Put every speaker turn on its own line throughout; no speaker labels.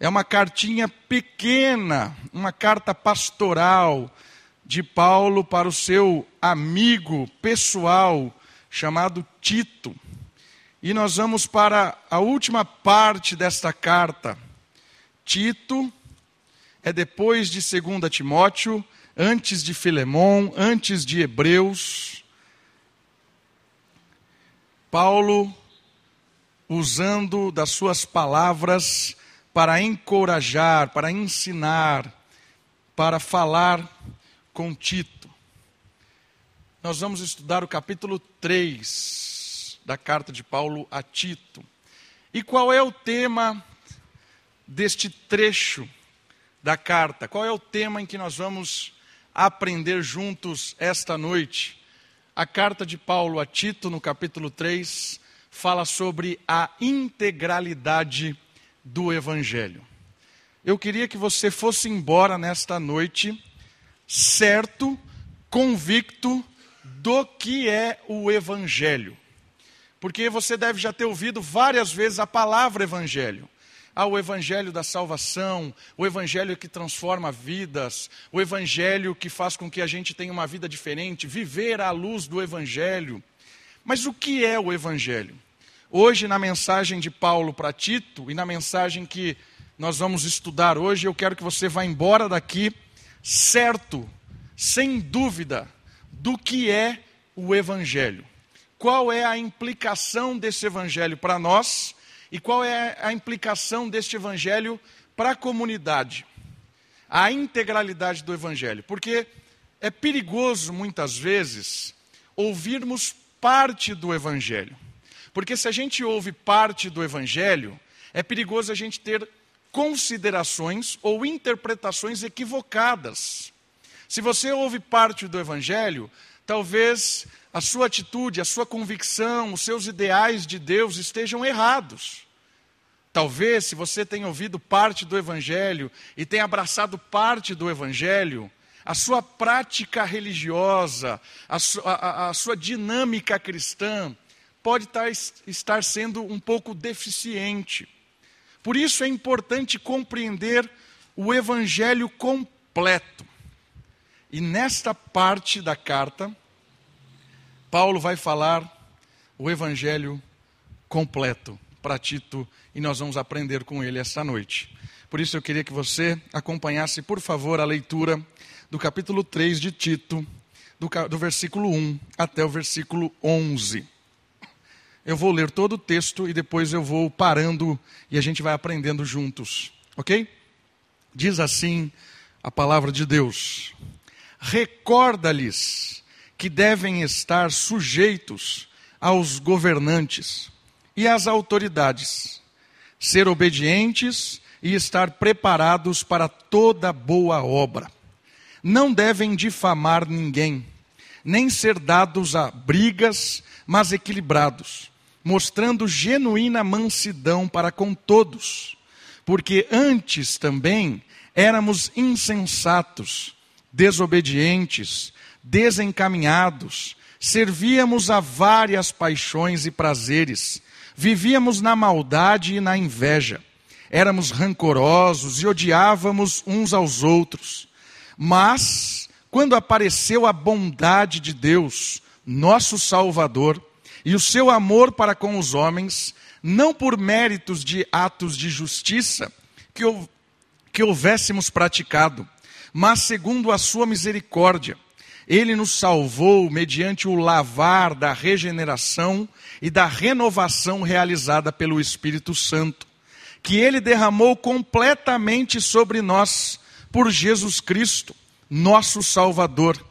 É uma cartinha pequena, uma carta pastoral de Paulo para o seu amigo pessoal chamado Tito. E nós vamos para a última parte desta carta. Tito é depois de 2 Timóteo, antes de Filemão, antes de Hebreus. Paulo, usando das suas palavras para encorajar, para ensinar, para falar com Tito. Nós vamos estudar o capítulo 3 da carta de Paulo a Tito. E qual é o tema deste trecho da carta? Qual é o tema em que nós vamos aprender juntos esta noite? A carta de Paulo a Tito, no capítulo 3, fala sobre a integralidade do Evangelho. Eu queria que você fosse embora nesta noite, certo, convicto do que é o Evangelho. Porque você deve já ter ouvido várias vezes a palavra Evangelho. Há o evangelho da salvação, o evangelho que transforma vidas, o evangelho que faz com que a gente tenha uma vida diferente, viver à luz do evangelho. Mas o que é o evangelho? Hoje, na mensagem de Paulo para Tito e na mensagem que nós vamos estudar hoje, eu quero que você vá embora daqui certo, sem dúvida, do que é o evangelho. Qual é a implicação desse evangelho para nós? E qual é a implicação deste evangelho para a comunidade? A integralidade do evangelho. Porque é perigoso, muitas vezes, ouvirmos parte do evangelho. Porque se a gente ouve parte do evangelho, é perigoso a gente ter considerações ou interpretações equivocadas. Se você ouve parte do evangelho, talvez a sua atitude, a sua convicção, os seus ideais de Deus estejam errados. Talvez, se você tem ouvido parte do Evangelho e tem abraçado parte do Evangelho, a sua prática religiosa, a, a, a sua dinâmica cristã, pode estar, sendo um pouco deficiente. Por isso é importante compreender o Evangelho completo. E nesta parte da carta, Paulo vai falar o Evangelho completo para Tito e nós vamos aprender com ele esta noite. Por isso eu queria que você acompanhasse, por favor, a leitura do capítulo 3 de Tito, do, do versículo 1 até o versículo 11. Eu vou ler todo o texto e depois eu vou parando e a gente vai aprendendo juntos, ok? Diz assim a palavra de Deus: Recorda-lhes que devem estar sujeitos aos governantes e as autoridades, ser obedientes e estar preparados para toda boa obra. Não devem difamar ninguém, nem ser dados a brigas, mas equilibrados, mostrando genuína mansidão para com todos, porque antes também éramos insensatos, desobedientes, desencaminhados, servíamos a várias paixões e prazeres Vivíamos na maldade e na inveja. Éramos rancorosos e odiávamos uns aos outros. Mas, quando apareceu a bondade de Deus, nosso Salvador, e o seu amor para com os homens, não por méritos de atos de justiça que, que houvéssemos praticado, mas segundo a sua misericórdia, ele nos salvou mediante o lavar da regeneração e da renovação realizada pelo Espírito Santo, que ele derramou completamente sobre nós por Jesus Cristo, nosso Salvador,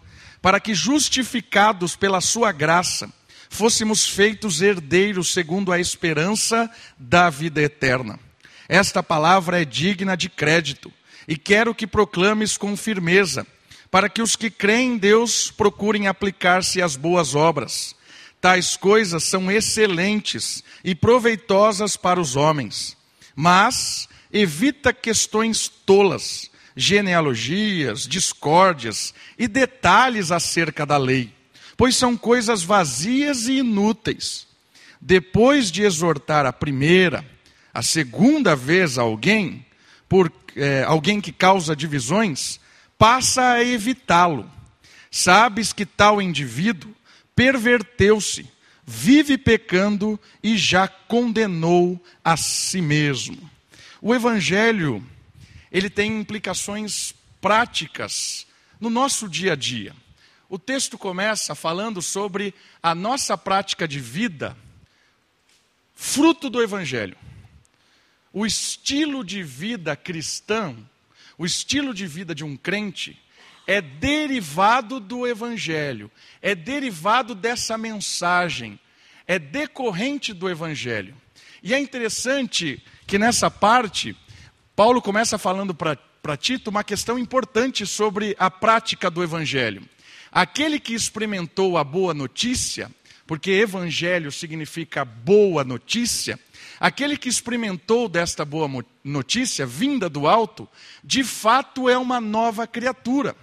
para que, justificados pela Sua graça, fôssemos feitos herdeiros segundo a esperança da vida eterna. Esta palavra é digna de crédito e quero que proclames com firmeza para que os que creem em Deus procurem aplicar-se às boas obras. Tais coisas são excelentes e proveitosas para os homens. Mas evita questões tolas, genealogias, discórdias e detalhes acerca da lei, pois são coisas vazias e inúteis. Depois de exortar a primeira, a segunda vez alguém, por é, alguém que causa divisões, passa a evitá-lo. Sabes que tal indivíduo perverteu-se, vive pecando e já condenou a si mesmo. O evangelho, ele tem implicações práticas no nosso dia a dia. O texto começa falando sobre a nossa prática de vida, fruto do evangelho. O estilo de vida cristão, o estilo de vida de um crente, é derivado do Evangelho, é derivado dessa mensagem, é decorrente do Evangelho. E é interessante que nessa parte, Paulo começa falando para Tito uma questão importante sobre a prática do Evangelho. Aquele que experimentou a boa notícia, porque Evangelho significa boa notícia, aquele que experimentou desta boa notícia, vinda do alto, de fato é uma nova criatura.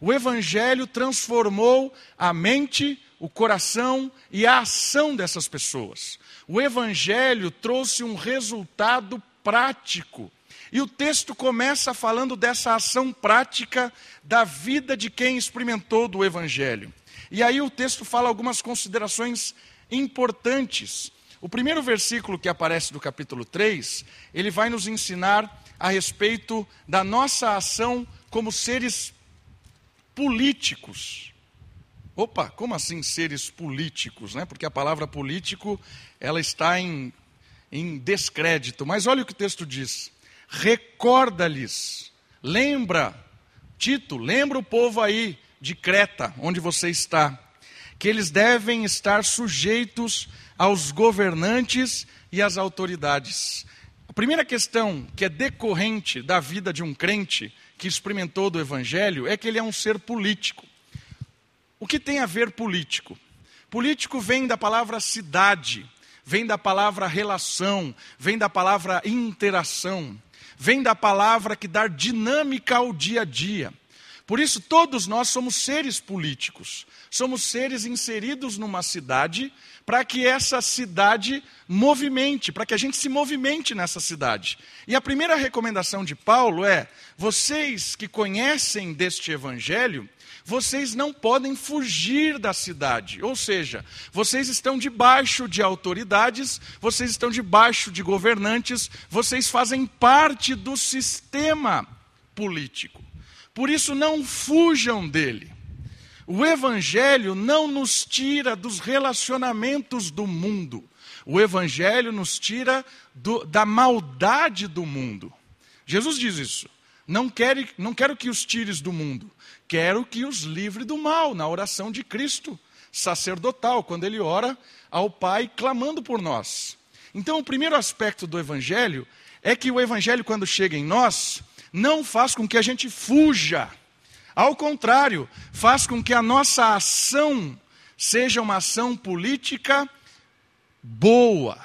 O Evangelho transformou a mente, o coração e a ação dessas pessoas. O Evangelho trouxe um resultado prático. E o texto começa falando dessa ação prática da vida de quem experimentou do Evangelho. E aí o texto fala algumas considerações importantes. O primeiro versículo que aparece do capítulo 3, ele vai nos ensinar a respeito da nossa ação como seres políticos. Opa, como assim seres políticos? Né? Porque a palavra político ela está em, em descrédito. Mas olha o que o texto diz: recorda-lhes, lembra, Tito, lembra o povo aí de Creta, onde você está, que eles devem estar sujeitos aos governantes e às autoridades. A primeira questão que é decorrente da vida de um crente que experimentou do Evangelho é que ele é um ser político. O que tem a ver político? Político vem da palavra cidade, vem da palavra relação, vem da palavra interação, vem da palavra que dá dinâmica ao dia a dia. Por isso, todos nós somos seres políticos, somos seres inseridos numa cidade para que essa cidade movimente, para que a gente se movimente nessa cidade. E a primeira recomendação de Paulo é: vocês que conhecem deste evangelho, vocês não podem fugir da cidade. Ou seja, vocês estão debaixo de autoridades, vocês estão debaixo de governantes, vocês fazem parte do sistema político. Por isso, não fujam dele. O Evangelho não nos tira dos relacionamentos do mundo. O Evangelho nos tira do, da maldade do mundo. Jesus diz isso. Não quero, não quero que os tires do mundo, quero que os livre do mal, na oração de Cristo sacerdotal, quando ele ora ao Pai clamando por nós. Então, o primeiro aspecto do Evangelho é que o Evangelho, quando chega em nós, não faz com que a gente fuja ao contrário, faz com que a nossa ação seja uma ação política boa,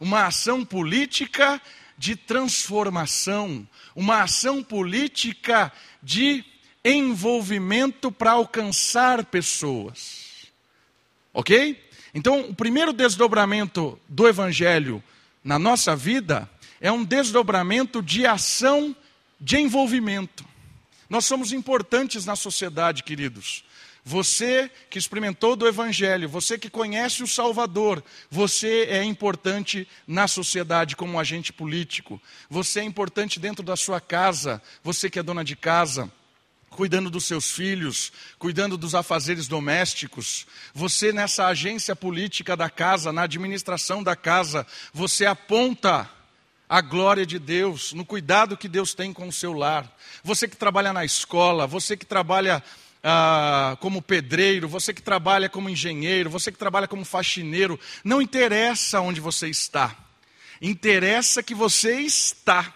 uma ação política de transformação, uma ação política de envolvimento para alcançar pessoas. Ok? Então, o primeiro desdobramento do Evangelho na nossa vida é um desdobramento de ação de envolvimento. Nós somos importantes na sociedade, queridos. Você que experimentou do Evangelho, você que conhece o Salvador, você é importante na sociedade como agente político. Você é importante dentro da sua casa, você que é dona de casa, cuidando dos seus filhos, cuidando dos afazeres domésticos. Você nessa agência política da casa, na administração da casa, você aponta a glória de Deus, no cuidado que Deus tem com o seu lar. Você que trabalha na escola, você que trabalha ah, como pedreiro, você que trabalha como engenheiro, você que trabalha como faxineiro, não interessa onde você está, interessa que você está.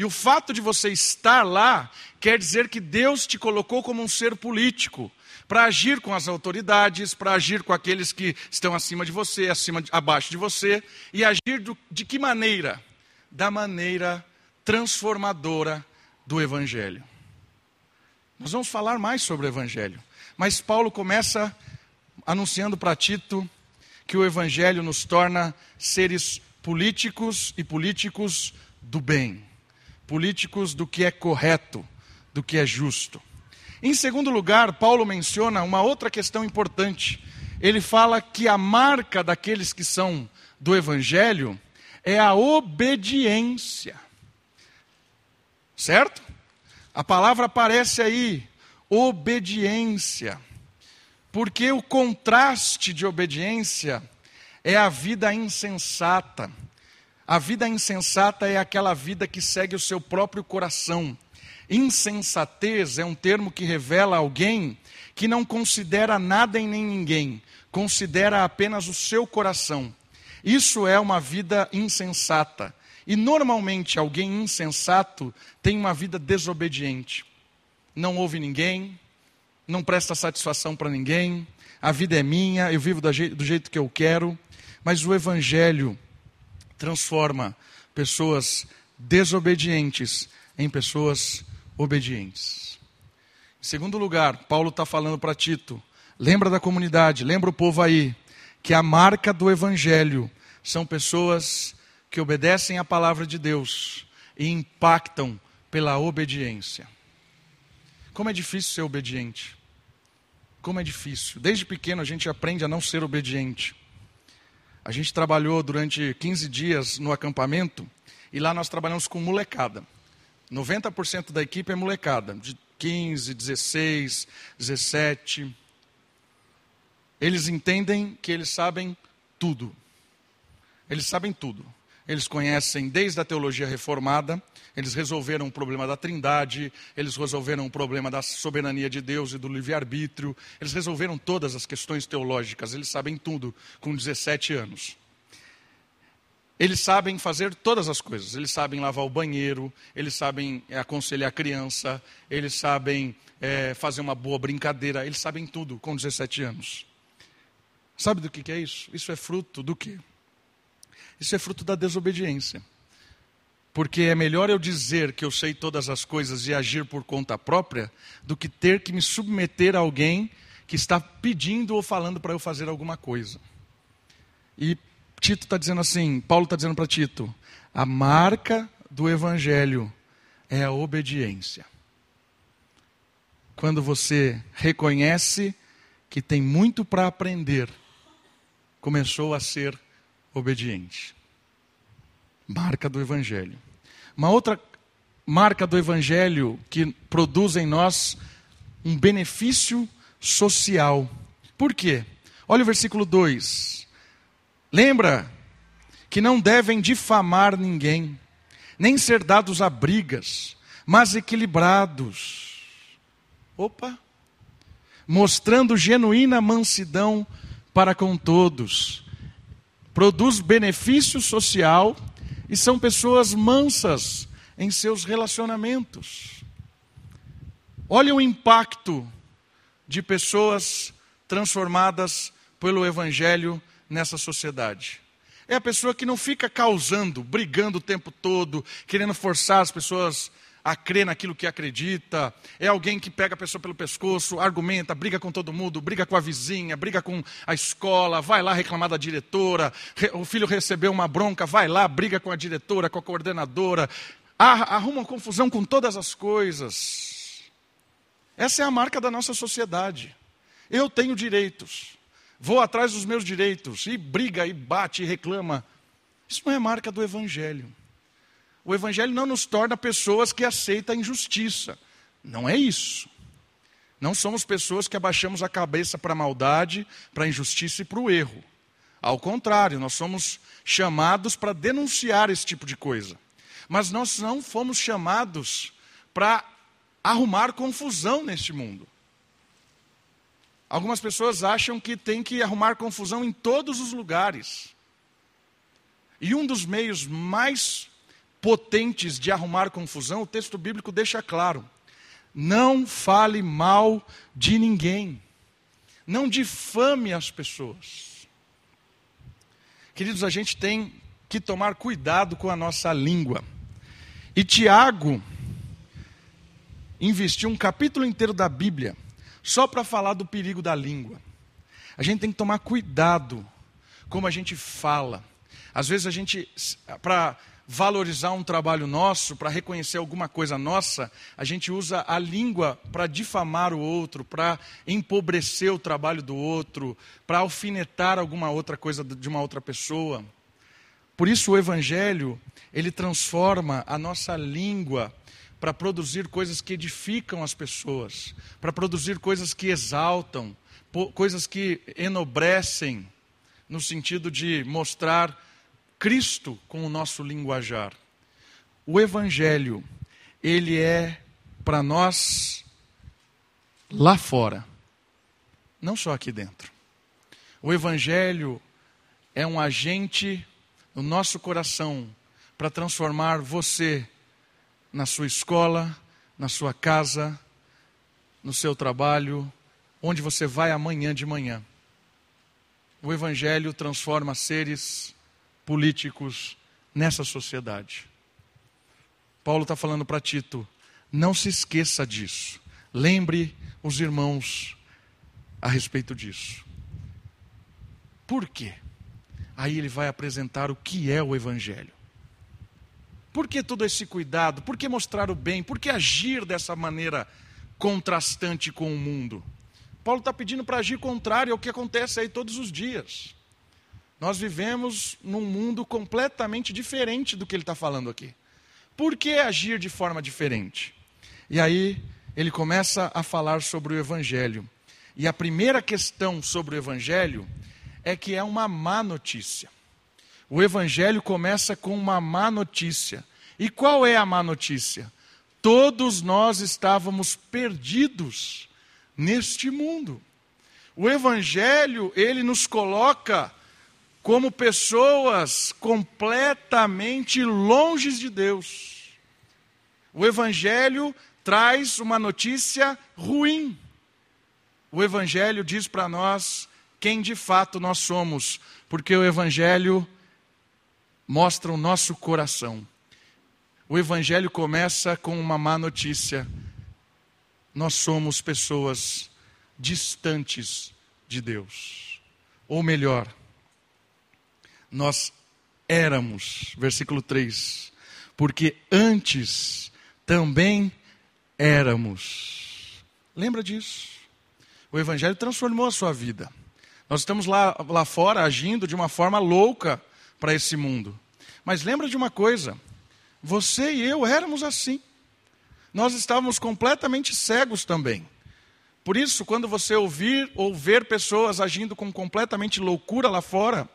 E o fato de você estar lá quer dizer que Deus te colocou como um ser político para agir com as autoridades, para agir com aqueles que estão acima de você, acima, abaixo de você, e agir do, de que maneira? da maneira transformadora do Evangelho. Nós vamos falar mais sobre o Evangelho, mas Paulo começa anunciando para Tito que o Evangelho nos torna seres políticos e políticos do bem. Políticos do que é correto, do que é justo. Em segundo lugar, Paulo menciona uma outra questão importante. Ele fala que a marca daqueles que são do evangelho é a obediência. Certo? A palavra aparece aí, obediência. Porque o contraste de obediência é a vida insensata. A vida insensata é aquela vida que segue o seu próprio coração. Insensatez é um termo que revela alguém que não considera nada e nem ninguém, considera apenas o seu coração. Isso é uma vida insensata. E normalmente alguém insensato tem uma vida desobediente. Não ouve ninguém, não presta satisfação para ninguém, a vida é minha, eu vivo do jeito que eu quero, mas o Evangelho transforma pessoas desobedientes em pessoas obedientes. Em segundo lugar, Paulo está falando para Tito: lembra da comunidade, lembra o povo aí, que a marca do Evangelho são pessoas que obedecem à palavra de Deus e impactam pela obediência. Como é difícil ser obediente. Como é difícil. Desde pequeno a gente aprende a não ser obediente. A gente trabalhou durante 15 dias no acampamento e lá nós trabalhamos com molecada. 90% da equipe é molecada, de 15, 16, 17. Eles entendem que eles sabem tudo. Eles sabem tudo. Eles conhecem desde a teologia reformada, eles resolveram o problema da trindade, eles resolveram o problema da soberania de Deus e do livre-arbítrio, eles resolveram todas as questões teológicas, eles sabem tudo com 17 anos. Eles sabem fazer todas as coisas. Eles sabem lavar o banheiro, eles sabem é, aconselhar a criança, eles sabem é, fazer uma boa brincadeira, eles sabem tudo com 17 anos. Sabe do que, que é isso? Isso é fruto do quê? Isso é fruto da desobediência. Porque é melhor eu dizer que eu sei todas as coisas e agir por conta própria do que ter que me submeter a alguém que está pedindo ou falando para eu fazer alguma coisa. E Tito está dizendo assim, Paulo está dizendo para Tito, a marca do evangelho é a obediência. Quando você reconhece que tem muito para aprender, começou a ser obediente. Marca do evangelho. Uma outra marca do evangelho que produz em nós um benefício social. Por quê? Olha o versículo 2. Lembra que não devem difamar ninguém, nem ser dados a brigas, mas equilibrados. Opa! Mostrando genuína mansidão para com todos. Produz benefício social e são pessoas mansas em seus relacionamentos. Olha o impacto de pessoas transformadas pelo Evangelho nessa sociedade. É a pessoa que não fica causando, brigando o tempo todo, querendo forçar as pessoas a crer naquilo que acredita. É alguém que pega a pessoa pelo pescoço, argumenta, briga com todo mundo, briga com a vizinha, briga com a escola, vai lá reclamar da diretora. O filho recebeu uma bronca, vai lá, briga com a diretora, com a coordenadora. Arruma confusão com todas as coisas. Essa é a marca da nossa sociedade. Eu tenho direitos vou atrás dos meus direitos, e briga, e bate, e reclama. Isso não é marca do Evangelho. O Evangelho não nos torna pessoas que aceitam a injustiça. Não é isso. Não somos pessoas que abaixamos a cabeça para a maldade, para a injustiça e para o erro. Ao contrário, nós somos chamados para denunciar esse tipo de coisa. Mas nós não fomos chamados para arrumar confusão neste mundo. Algumas pessoas acham que tem que arrumar confusão em todos os lugares. E um dos meios mais potentes de arrumar confusão, o texto bíblico deixa claro: não fale mal de ninguém, não difame as pessoas. Queridos, a gente tem que tomar cuidado com a nossa língua. E Tiago investiu um capítulo inteiro da Bíblia só para falar do perigo da língua. A gente tem que tomar cuidado como a gente fala. Às vezes a gente, para valorizar um trabalho nosso, para reconhecer alguma coisa nossa, a gente usa a língua para difamar o outro, para empobrecer o trabalho do outro, para alfinetar alguma outra coisa de uma outra pessoa. Por isso o evangelho, ele transforma a nossa língua para produzir coisas que edificam as pessoas, para produzir coisas que exaltam, coisas que enobrecem, no sentido de mostrar Cristo com o nosso linguajar. O Evangelho, ele é para nós lá fora, não só aqui dentro. O Evangelho é um agente no nosso coração para transformar você na sua escola, na sua casa, no seu trabalho, onde você vai amanhã de manhã. O Evangelho transforma seres políticos nessa sociedade. Paulo está falando para Tito: não se esqueça disso. Lembre os irmãos a respeito disso. Por quê? Aí ele vai apresentar o que é o Evangelho. Por que todo esse cuidado? Por que mostrar o bem? Por que agir dessa maneira contrastante com o mundo? Paulo está pedindo para agir contrário ao que acontece aí todos os dias. Nós vivemos num mundo completamente diferente do que ele está falando aqui. Por que agir de forma diferente? E aí ele começa a falar sobre o Evangelho. E a primeira questão sobre o Evangelho é que é uma má notícia. O Evangelho começa com uma má notícia. E qual é a má notícia? Todos nós estávamos perdidos neste mundo. O Evangelho, ele nos coloca como pessoas completamente longe de Deus. O Evangelho traz uma notícia ruim. O Evangelho diz para nós quem de fato nós somos, porque o Evangelho mostra o nosso coração. O Evangelho começa com uma má notícia. Nós somos pessoas distantes de Deus. Ou melhor, nós éramos, versículo 3, porque antes também éramos. Lembra disso? O Evangelho transformou a sua vida. Nós estamos lá, lá fora agindo de uma forma louca para esse mundo. Mas lembra de uma coisa: você e eu éramos assim. Nós estávamos completamente cegos também. Por isso, quando você ouvir ou ver pessoas agindo com completamente loucura lá fora,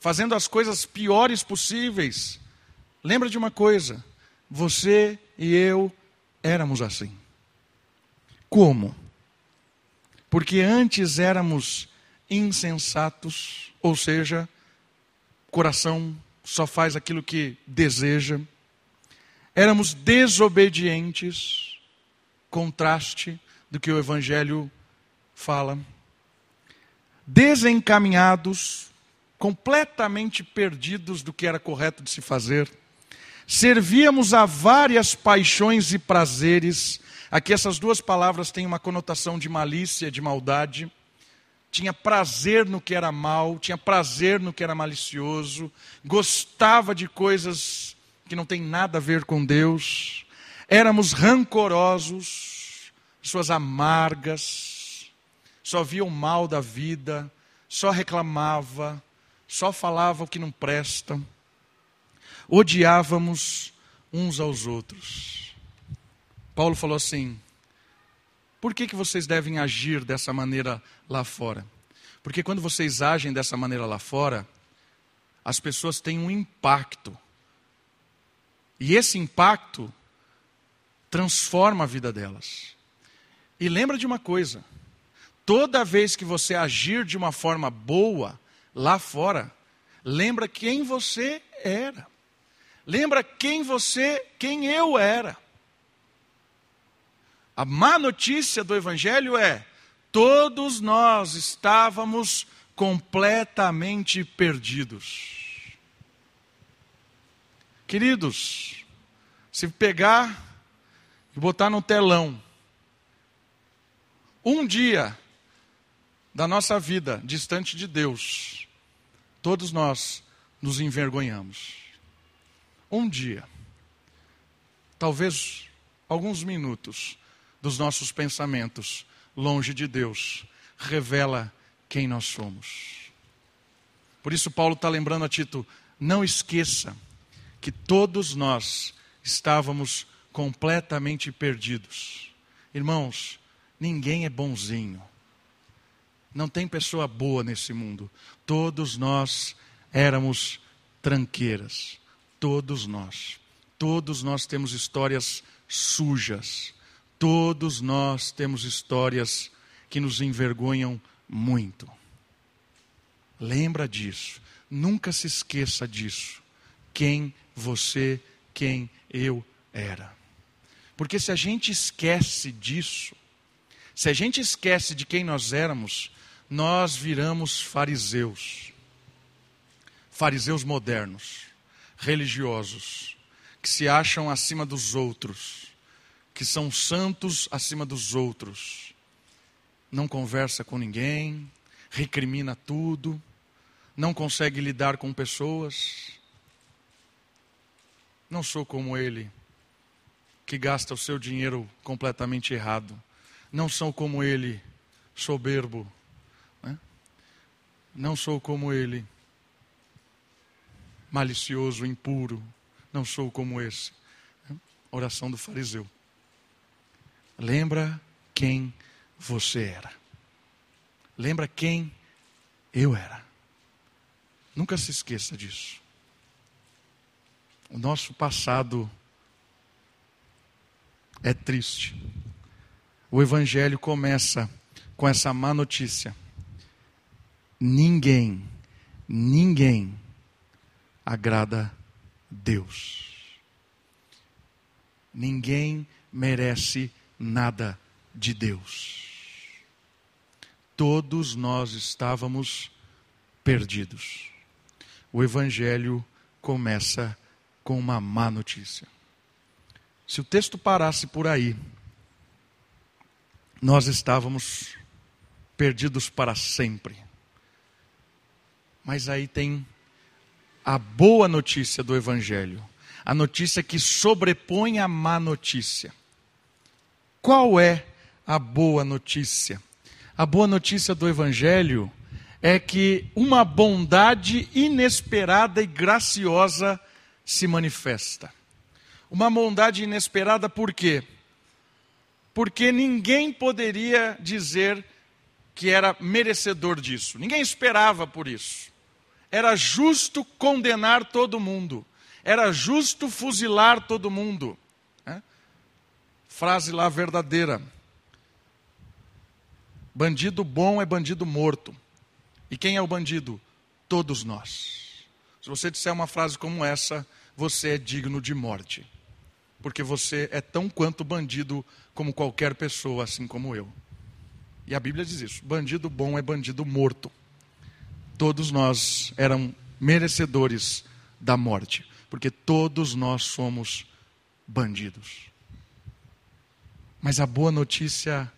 fazendo as coisas piores possíveis, lembra de uma coisa: você e eu éramos assim. Como? Porque antes éramos insensatos, ou seja, coração só faz aquilo que deseja. Éramos desobedientes, contraste do que o Evangelho fala. Desencaminhados, completamente perdidos do que era correto de se fazer. Servíamos a várias paixões e prazeres. Aqui essas duas palavras têm uma conotação de malícia, de maldade. Tinha prazer no que era mal, tinha prazer no que era malicioso, gostava de coisas que não têm nada a ver com Deus, éramos rancorosos, pessoas amargas, só via o mal da vida, só reclamava, só falava o que não presta, odiávamos uns aos outros. Paulo falou assim: por que, que vocês devem agir dessa maneira lá fora? Porque quando vocês agem dessa maneira lá fora, as pessoas têm um impacto. E esse impacto transforma a vida delas. E lembra de uma coisa: toda vez que você agir de uma forma boa lá fora, lembra quem você era. Lembra quem você, quem eu era. A má notícia do Evangelho é: todos nós estávamos completamente perdidos. Queridos, se pegar e botar no telão, um dia da nossa vida distante de Deus, todos nós nos envergonhamos. um dia, talvez alguns minutos dos nossos pensamentos longe de Deus, revela quem nós somos. Por isso, Paulo está lembrando a Tito: não esqueça que todos nós estávamos completamente perdidos. Irmãos, ninguém é bonzinho. Não tem pessoa boa nesse mundo. Todos nós éramos tranqueiras. Todos nós. Todos nós temos histórias sujas. Todos nós temos histórias que nos envergonham muito. Lembra disso. Nunca se esqueça disso. Quem você, quem eu era. Porque se a gente esquece disso, se a gente esquece de quem nós éramos, nós viramos fariseus. Fariseus modernos, religiosos, que se acham acima dos outros, que são santos acima dos outros. Não conversa com ninguém, recrimina tudo, não consegue lidar com pessoas. Não sou como ele, que gasta o seu dinheiro completamente errado. Não sou como ele, soberbo não sou como ele, malicioso, impuro. Não sou como esse. Oração do fariseu. Lembra quem você era. Lembra quem eu era. Nunca se esqueça disso. O nosso passado é triste. O Evangelho começa com essa má notícia ninguém, ninguém agrada Deus. Ninguém merece nada de Deus. Todos nós estávamos perdidos. O Evangelho começa com uma má notícia. Se o texto parasse por aí, nós estávamos perdidos para sempre. Mas aí tem a boa notícia do Evangelho, a notícia que sobrepõe a má notícia. Qual é a boa notícia? A boa notícia do Evangelho é que uma bondade inesperada e graciosa se manifesta. Uma bondade inesperada por quê? Porque ninguém poderia dizer que era merecedor disso. Ninguém esperava por isso. Era justo condenar todo mundo. Era justo fuzilar todo mundo. É? Frase lá verdadeira. Bandido bom é bandido morto. E quem é o bandido? Todos nós. Se você disser uma frase como essa, você é digno de morte. Porque você é tão quanto bandido como qualquer pessoa, assim como eu. E a Bíblia diz isso: bandido bom é bandido morto todos nós eram merecedores da morte, porque todos nós somos bandidos. Mas a boa notícia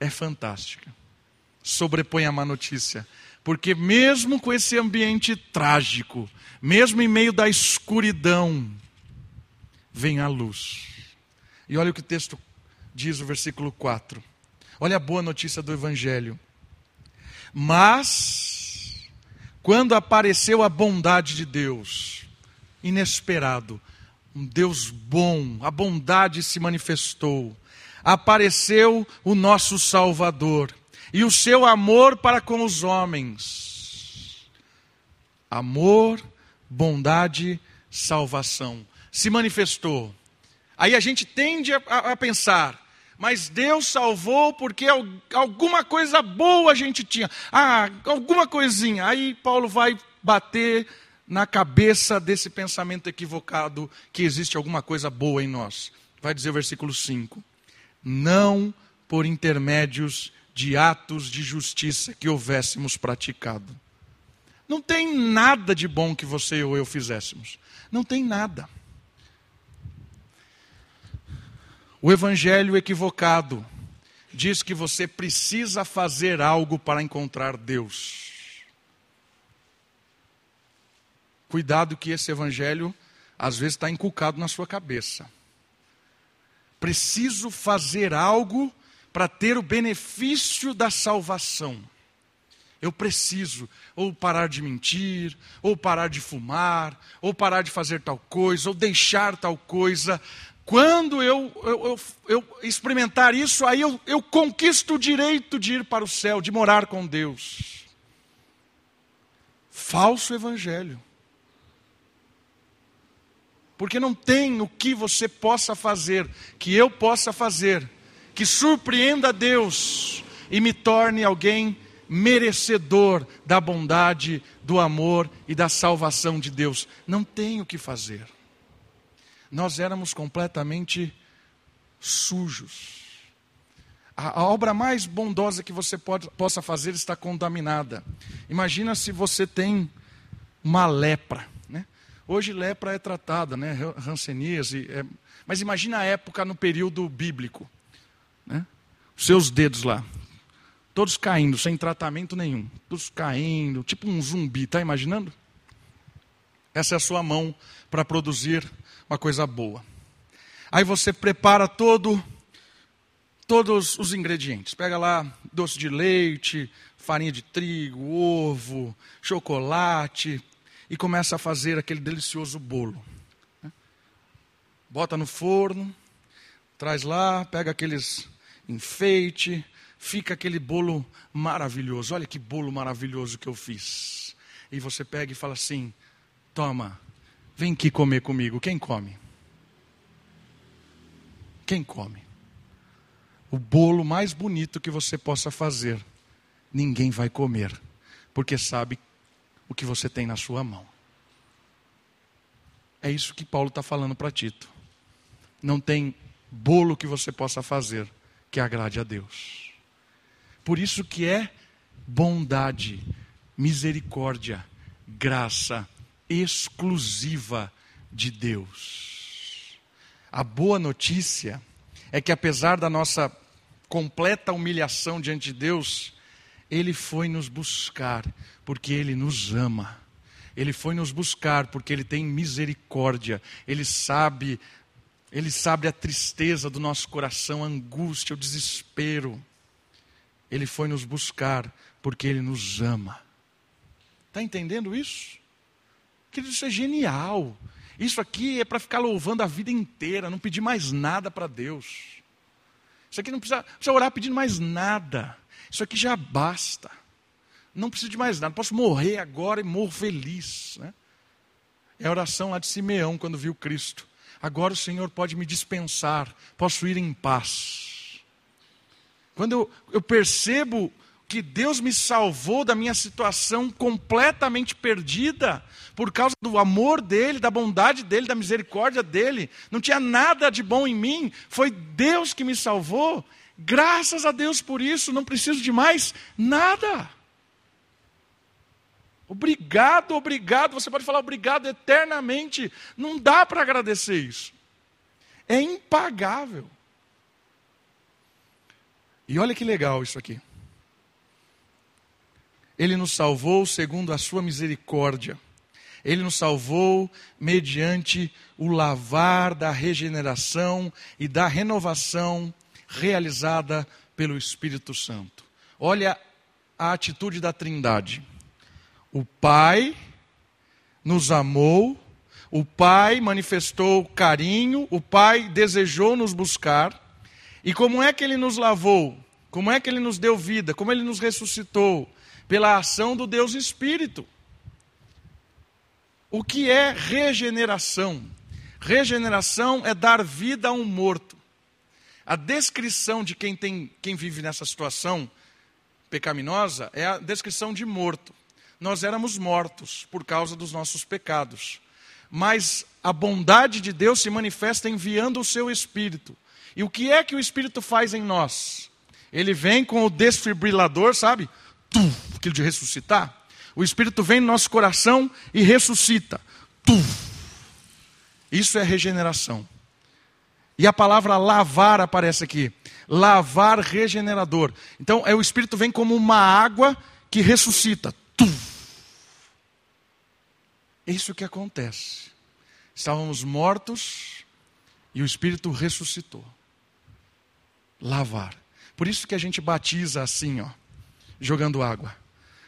é fantástica. Sobrepõe a má notícia. Porque, mesmo com esse ambiente trágico, mesmo em meio da escuridão, vem a luz. E olha o que o texto diz, o versículo 4. Olha a boa notícia do Evangelho. Mas, quando apareceu a bondade de Deus, inesperado, um Deus bom, a bondade se manifestou, apareceu o nosso Salvador e o seu amor para com os homens. Amor, bondade, salvação se manifestou. Aí a gente tende a, a pensar, mas Deus salvou porque alguma coisa boa a gente tinha. Ah, alguma coisinha. Aí Paulo vai bater na cabeça desse pensamento equivocado que existe alguma coisa boa em nós. Vai dizer o versículo 5: Não por intermédios de atos de justiça que houvéssemos praticado. Não tem nada de bom que você ou eu fizéssemos. Não tem nada. O evangelho equivocado diz que você precisa fazer algo para encontrar Deus. Cuidado que esse evangelho às vezes está inculcado na sua cabeça. Preciso fazer algo para ter o benefício da salvação. Eu preciso ou parar de mentir, ou parar de fumar, ou parar de fazer tal coisa, ou deixar tal coisa. Quando eu, eu, eu, eu experimentar isso, aí eu, conquisto o direito de ir para o céu, de morar com Deus. Falso evangelho. Porque não tem o que você possa fazer, que eu possa fazer, que surpreenda Deus e me torne alguém merecedor da bondade, do amor e da salvação de Deus. Não tem o que fazer. Nós éramos completamente sujos. A, a obra mais bondosa que você pode, possa fazer está contaminada. Imagina se você tem uma lepra. Hoje lepra é tratada, né? Hanseníase. É... Mas imagina a época no período bíblico. Né? Seus dedos lá, todos caindo, sem tratamento nenhum. Todos caindo, tipo um zumbi, tá imaginando? Essa é a sua mão para produzir uma coisa boa. Aí você prepara todo todos os ingredientes. Pega lá doce de leite, farinha de trigo, ovo, chocolate, e começa a fazer aquele delicioso bolo. Bota no forno, traz lá, pega aqueles enfeite, fica aquele bolo maravilhoso. Olha que bolo maravilhoso que eu fiz. E você pega e fala assim: toma, vem aqui comer comigo. Quem come? Quem come? O bolo mais bonito que você possa fazer, ninguém vai comer, porque sabe o que você tem na sua mão. É isso que Paulo está falando para Tito. Não tem bolo que você possa fazer que agrade a Deus. Por isso que é bondade, misericórdia, graça exclusiva de Deus. A boa notícia é que apesar da nossa completa humilhação diante de Deus, ele foi nos buscar porque Ele nos ama. Ele foi nos buscar porque Ele tem misericórdia. Ele sabe, Ele sabe a tristeza do nosso coração, a angústia, o desespero. Ele foi nos buscar porque Ele nos ama. Está entendendo isso? Querido, isso é genial. Isso aqui é para ficar louvando a vida inteira, não pedir mais nada para Deus. Isso aqui não precisa, precisa orar pedindo mais nada. Isso aqui já basta. Não preciso de mais nada. Posso morrer agora e morro feliz. Né? É a oração lá de Simeão quando viu Cristo. Agora o Senhor pode me dispensar. Posso ir em paz. Quando eu, eu percebo que Deus me salvou da minha situação completamente perdida, por causa do amor dele, da bondade dele, da misericórdia dele. Não tinha nada de bom em mim, foi Deus que me salvou. Graças a Deus por isso, não preciso de mais nada. Obrigado, obrigado. Você pode falar obrigado eternamente. Não dá para agradecer isso. É impagável. E olha que legal isso aqui. Ele nos salvou segundo a sua misericórdia. Ele nos salvou mediante o lavar da regeneração e da renovação realizada pelo Espírito Santo. Olha a atitude da Trindade. O Pai nos amou, o Pai manifestou carinho, o Pai desejou nos buscar. E como é que ele nos lavou? Como é que ele nos deu vida? Como ele nos ressuscitou? Pela ação do Deus Espírito. O que é regeneração? Regeneração é dar vida a um morto. A descrição de quem, tem, quem vive nessa situação pecaminosa é a descrição de morto nós éramos mortos por causa dos nossos pecados. Mas a bondade de Deus se manifesta enviando o seu Espírito. E o que é que o Espírito faz em nós? Ele vem com o desfibrilador, sabe? Tum, aquilo de ressuscitar. O Espírito vem no nosso coração e ressuscita. Isso é regeneração. E a palavra lavar aparece aqui. Lavar regenerador. Então, é o Espírito vem como uma água que ressuscita. Tum. Isso que acontece. Estávamos mortos e o Espírito ressuscitou. Lavar. Por isso que a gente batiza assim, ó, jogando água.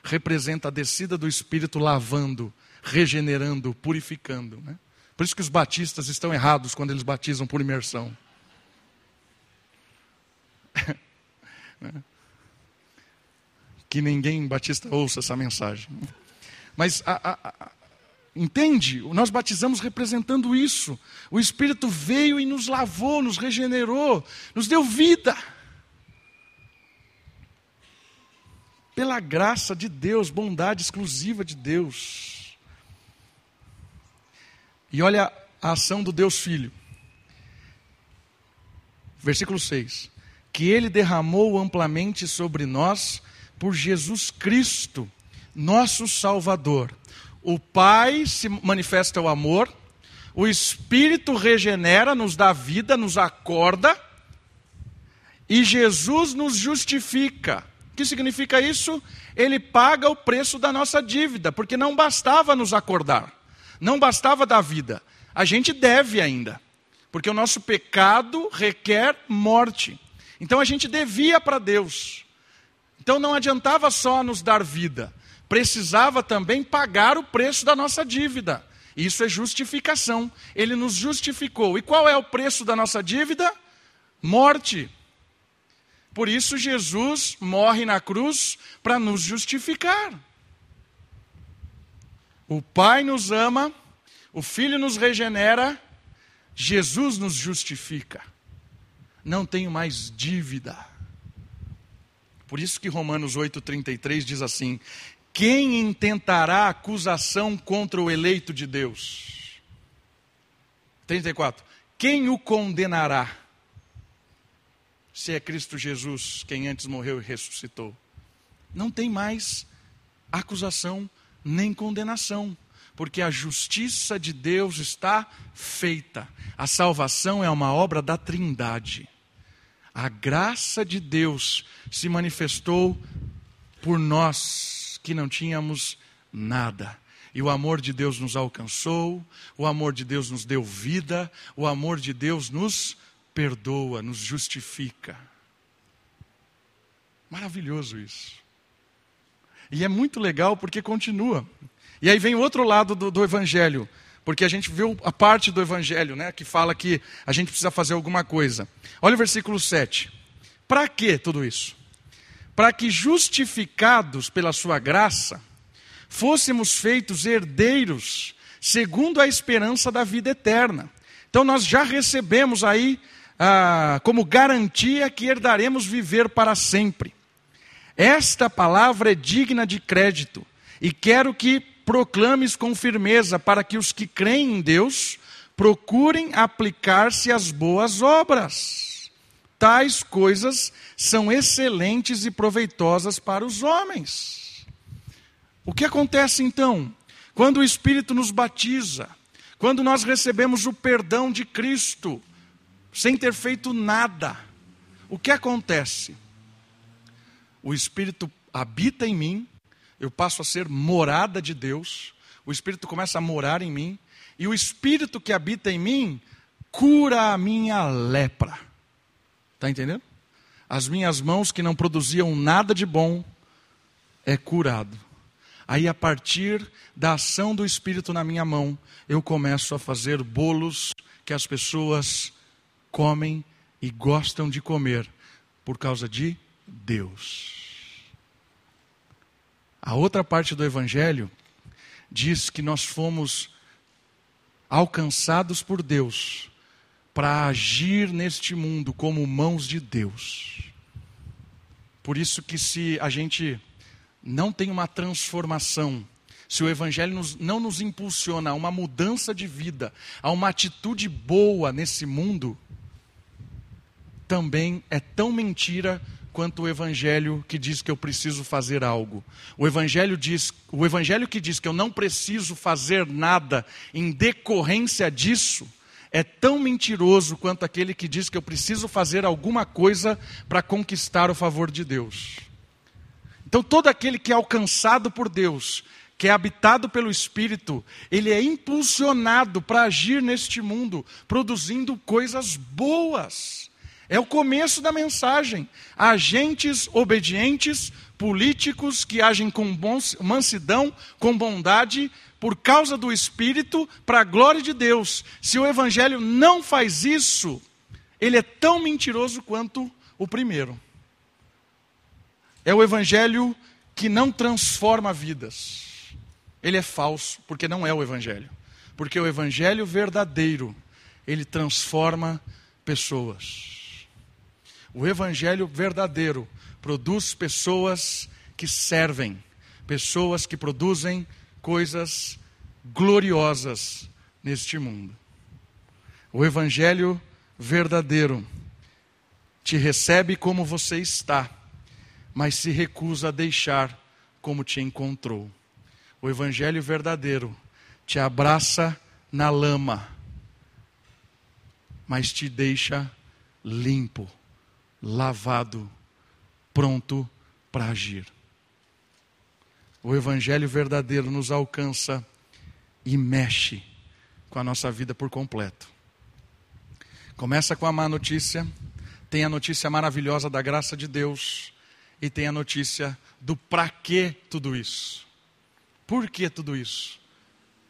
Representa a descida do Espírito lavando, regenerando, purificando. Né? Por isso que os batistas estão errados quando eles batizam por imersão. que ninguém batista ouça essa mensagem. Mas a, a, a, entende? Nós batizamos representando isso. O Espírito veio e nos lavou, nos regenerou, nos deu vida. Pela graça de Deus, bondade exclusiva de Deus. E olha a ação do Deus Filho. Versículo 6 que ele derramou amplamente sobre nós por Jesus Cristo, nosso Salvador. O Pai se manifesta o amor, o Espírito regenera, nos dá vida, nos acorda, e Jesus nos justifica. Que significa isso? Ele paga o preço da nossa dívida, porque não bastava nos acordar, não bastava dar vida, a gente deve ainda, porque o nosso pecado requer morte. Então a gente devia para Deus. Então não adiantava só nos dar vida, precisava também pagar o preço da nossa dívida. Isso é justificação. Ele nos justificou. E qual é o preço da nossa dívida? Morte. Por isso Jesus morre na cruz para nos justificar. O Pai nos ama, o Filho nos regenera, Jesus nos justifica não tenho mais dívida. Por isso que Romanos 8,33 diz assim: Quem intentará acusação contra o eleito de Deus? 34. Quem o condenará? Se é Cristo Jesus, quem antes morreu e ressuscitou. Não tem mais acusação nem condenação, porque a justiça de Deus está feita. A salvação é uma obra da Trindade a graça de Deus se manifestou por nós que não tínhamos nada. E o amor de Deus nos alcançou, o amor de Deus nos deu vida, o amor de Deus nos perdoa, nos justifica. Maravilhoso isso. E é muito legal porque continua. E aí vem o outro lado do, do Evangelho porque a gente viu a parte do Evangelho, né, que fala que a gente precisa fazer alguma coisa. Olha o versículo 7. Para que tudo isso? Para que justificados pela sua graça, fôssemos feitos herdeiros, segundo a esperança da vida eterna. Então nós já recebemos aí ah, como garantia que herdaremos viver para sempre. Esta palavra é digna de crédito, e quero que proclames com firmeza para que os que creem em Deus procurem aplicar-se às boas obras. Tais coisas são excelentes e proveitosas para os homens. O que acontece então? Quando o Espírito nos batiza, quando nós recebemos o perdão de Cristo, sem ter feito nada, o que acontece? O Espírito habita em mim, eu passo a ser morada de Deus, o Espírito começa a morar em mim, e o Espírito que habita em mim cura a minha lepra. Está entendendo? As minhas mãos que não produziam nada de bom, é curado. Aí, a partir da ação do Espírito na minha mão, eu começo a fazer bolos que as pessoas comem e gostam de comer, por causa de Deus. A outra parte do Evangelho diz que nós fomos alcançados por Deus para agir neste mundo como mãos de Deus. Por isso que se a gente não tem uma transformação, se o Evangelho nos, não nos impulsiona a uma mudança de vida, a uma atitude boa nesse mundo, também é tão mentira quanto o evangelho que diz que eu preciso fazer algo. O evangelho diz, o evangelho que diz que eu não preciso fazer nada em decorrência disso é tão mentiroso quanto aquele que diz que eu preciso fazer alguma coisa para conquistar o favor de Deus. Então todo aquele que é alcançado por Deus que é habitado pelo Espírito, ele é impulsionado para agir neste mundo, produzindo coisas boas. É o começo da mensagem. Agentes obedientes, políticos que agem com mansidão, com bondade, por causa do Espírito, para a glória de Deus. Se o Evangelho não faz isso, ele é tão mentiroso quanto o primeiro. É o Evangelho que não transforma vidas ele é falso, porque não é o Evangelho. Porque o Evangelho verdadeiro, ele transforma pessoas. O Evangelho verdadeiro produz pessoas que servem, pessoas que produzem coisas gloriosas neste mundo. O Evangelho verdadeiro te recebe como você está, mas se recusa a deixar como te encontrou. O Evangelho verdadeiro te abraça na lama, mas te deixa limpo, lavado, pronto para agir. O Evangelho verdadeiro nos alcança e mexe com a nossa vida por completo. Começa com a má notícia, tem a notícia maravilhosa da graça de Deus e tem a notícia do para que tudo isso. Por que tudo isso?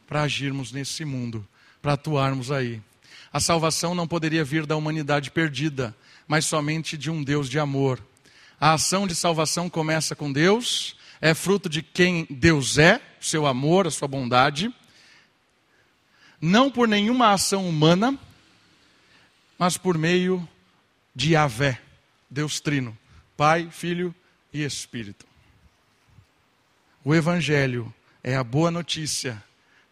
Para agirmos nesse mundo, para atuarmos aí. A salvação não poderia vir da humanidade perdida, mas somente de um Deus de amor. A ação de salvação começa com Deus, é fruto de quem Deus é, seu amor, a sua bondade. Não por nenhuma ação humana, mas por meio de Yahvé, Deus Trino, Pai, Filho e Espírito. O Evangelho é a boa notícia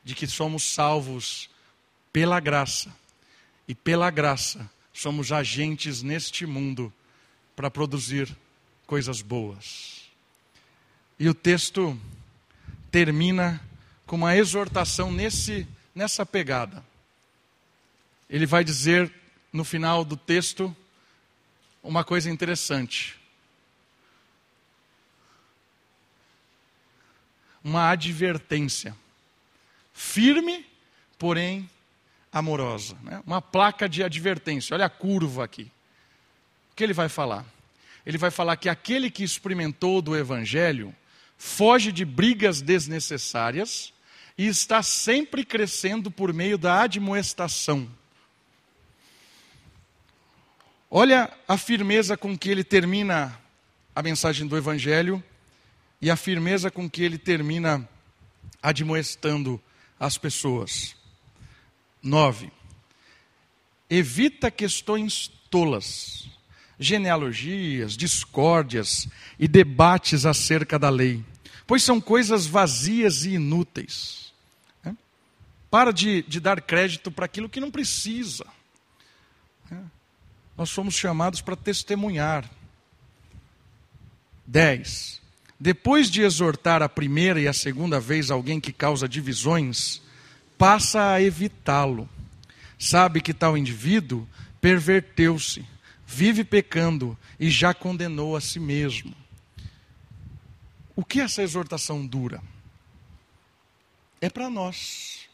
de que somos salvos pela graça. E pela graça somos agentes neste mundo para produzir coisas boas. E o texto termina com uma exortação nesse, nessa pegada. Ele vai dizer no final do texto uma coisa interessante. uma advertência. Firme, porém amorosa. Né? Uma placa de advertência. Olha a curva aqui. O que ele vai falar? Ele vai falar que aquele que experimentou do Evangelho foge de brigas desnecessárias e está sempre crescendo por meio da admoestação. Olha a firmeza com que ele termina a mensagem do Evangelho e a firmeza com que ele termina admoestando as pessoas. 9. Evita questões tolas, genealogias, discórdias e debates acerca da lei, pois são coisas vazias e inúteis. Né? Para de, de dar crédito para aquilo que não precisa. Né? Nós somos chamados para testemunhar. 10. Depois de exortar a primeira e a segunda vez alguém que causa divisões, passa a evitá-lo. Sabe que tal indivíduo perverteu-se, vive pecando e já condenou a si mesmo. O que essa exortação dura? É para nós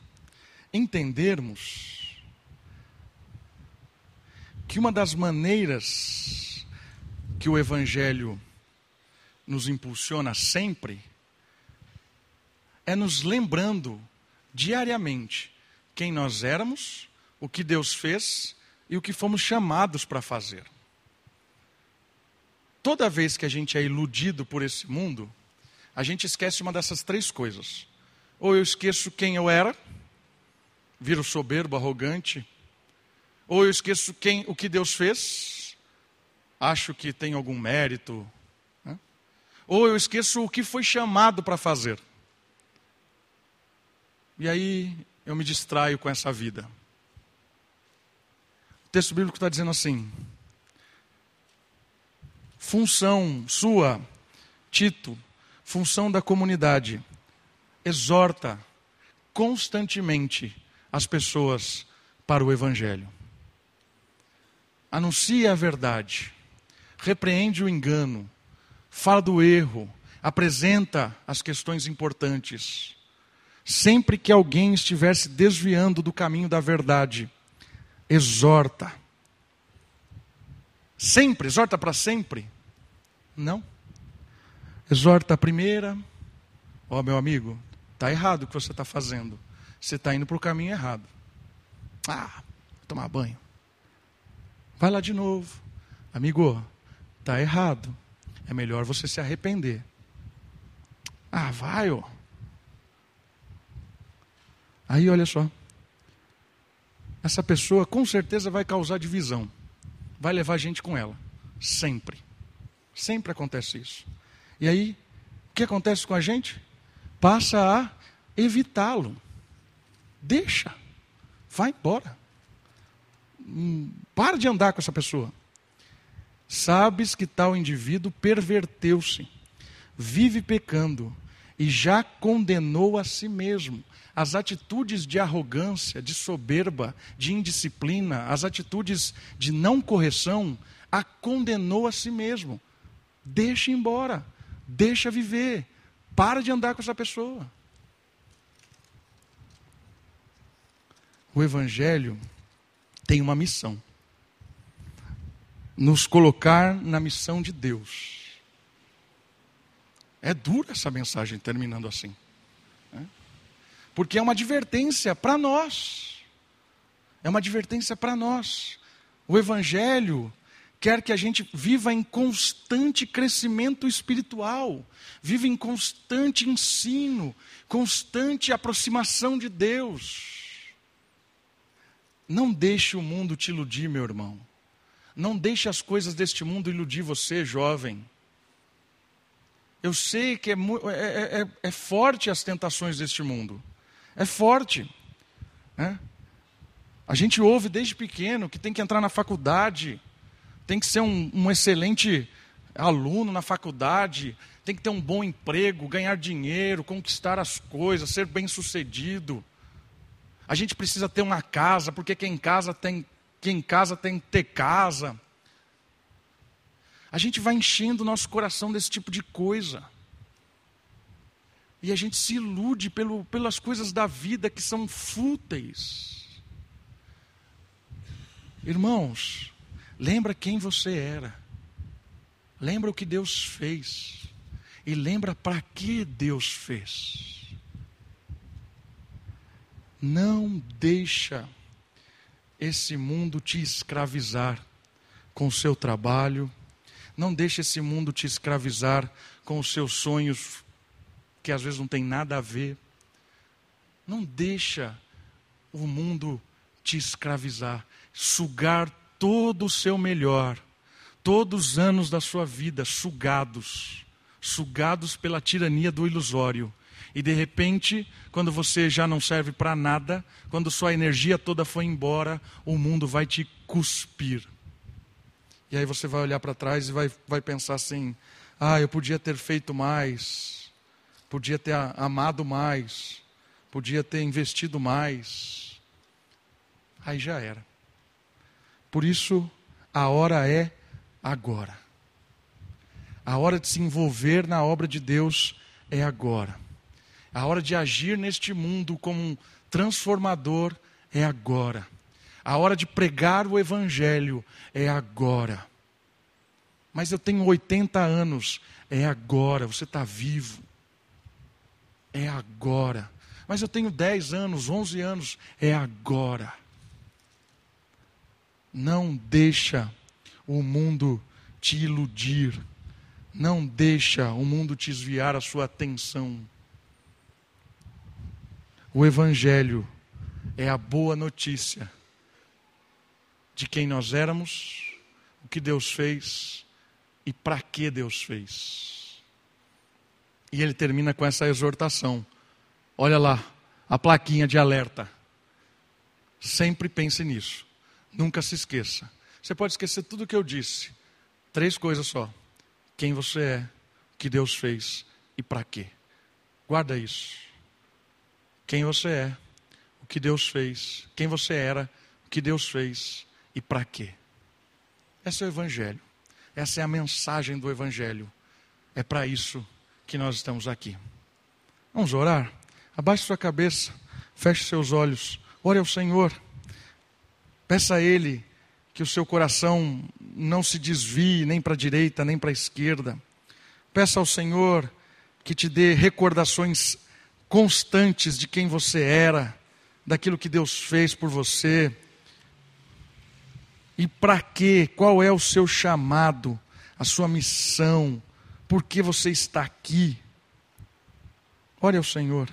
entendermos que uma das maneiras que o Evangelho nos impulsiona sempre é nos lembrando diariamente quem nós éramos, o que Deus fez e o que fomos chamados para fazer. Toda vez que a gente é iludido por esse mundo, a gente esquece uma dessas três coisas. Ou eu esqueço quem eu era, viro soberbo, arrogante, ou eu esqueço quem, o que Deus fez, acho que tem algum mérito, ou eu esqueço o que foi chamado para fazer. E aí eu me distraio com essa vida. O texto bíblico está dizendo assim: função sua, Tito, função da comunidade, exorta constantemente as pessoas para o Evangelho. Anuncia a verdade, repreende o engano, fala do erro, apresenta as questões importantes. Sempre que alguém estiver se desviando do caminho da verdade, exorta. Sempre, exorta para sempre? Não. Exorta a primeira, ó oh, meu amigo, está errado o que você está fazendo. Você está indo para o caminho errado. Ah, tomar banho. Vai lá de novo. Amigo, está errado. É melhor você se arrepender. Ah, vai, ó. Aí olha só. Essa pessoa com certeza vai causar divisão. Vai levar gente com ela. Sempre. Sempre acontece isso. E aí, o que acontece com a gente? Passa a evitá-lo. Deixa. Vai embora. Hum, para de andar com essa pessoa. Sabes que tal indivíduo perverteu-se, vive pecando e já condenou a si mesmo. As atitudes de arrogância, de soberba, de indisciplina, as atitudes de não correção, a condenou a si mesmo. Deixa embora, deixa viver, para de andar com essa pessoa. O Evangelho tem uma missão nos colocar na missão de Deus. É dura essa mensagem terminando assim. Né? Porque é uma advertência para nós. É uma advertência para nós. O Evangelho quer que a gente viva em constante crescimento espiritual, viva em constante ensino, constante aproximação de Deus. Não deixe o mundo te iludir, meu irmão. Não deixe as coisas deste mundo iludir você, jovem. Eu sei que é, é, é, é forte as tentações deste mundo. É forte. Né? A gente ouve desde pequeno que tem que entrar na faculdade, tem que ser um, um excelente aluno na faculdade, tem que ter um bom emprego, ganhar dinheiro, conquistar as coisas, ser bem sucedido. A gente precisa ter uma casa, porque quem casa tem que em casa tem que ter casa. A gente vai enchendo o nosso coração desse tipo de coisa. E a gente se ilude pelo, pelas coisas da vida que são fúteis. Irmãos, lembra quem você era. Lembra o que Deus fez. E lembra para que Deus fez. Não deixa esse mundo te escravizar com o seu trabalho, não deixe esse mundo te escravizar com os seus sonhos que às vezes não tem nada a ver. Não deixa o mundo te escravizar, sugar todo o seu melhor, todos os anos da sua vida sugados, sugados pela tirania do ilusório. E de repente, quando você já não serve para nada, quando sua energia toda foi embora, o mundo vai te cuspir. E aí você vai olhar para trás e vai, vai pensar assim: ah, eu podia ter feito mais, podia ter amado mais, podia ter investido mais. Aí já era. Por isso, a hora é agora. A hora de se envolver na obra de Deus é agora. A hora de agir neste mundo como um transformador é agora. A hora de pregar o Evangelho é agora. Mas eu tenho 80 anos, é agora, você está vivo. É agora. Mas eu tenho 10 anos, 11 anos, é agora. Não deixa o mundo te iludir. Não deixa o mundo te desviar a sua atenção. O Evangelho é a boa notícia de quem nós éramos, o que Deus fez e para que Deus fez. E ele termina com essa exortação. Olha lá, a plaquinha de alerta. Sempre pense nisso. Nunca se esqueça. Você pode esquecer tudo o que eu disse. Três coisas só: quem você é, o que Deus fez e para quê. Guarda isso quem você é, o que Deus fez, quem você era, o que Deus fez e para quê. Esse é o Evangelho. Essa é a mensagem do Evangelho. É para isso que nós estamos aqui. Vamos orar? Abaixe sua cabeça, feche seus olhos, ore ao Senhor. Peça a Ele que o seu coração não se desvie nem para a direita nem para a esquerda. Peça ao Senhor que te dê recordações constantes de quem você era, daquilo que Deus fez por você. E para quê? Qual é o seu chamado, a sua missão? Por que você está aqui? Ore ao Senhor.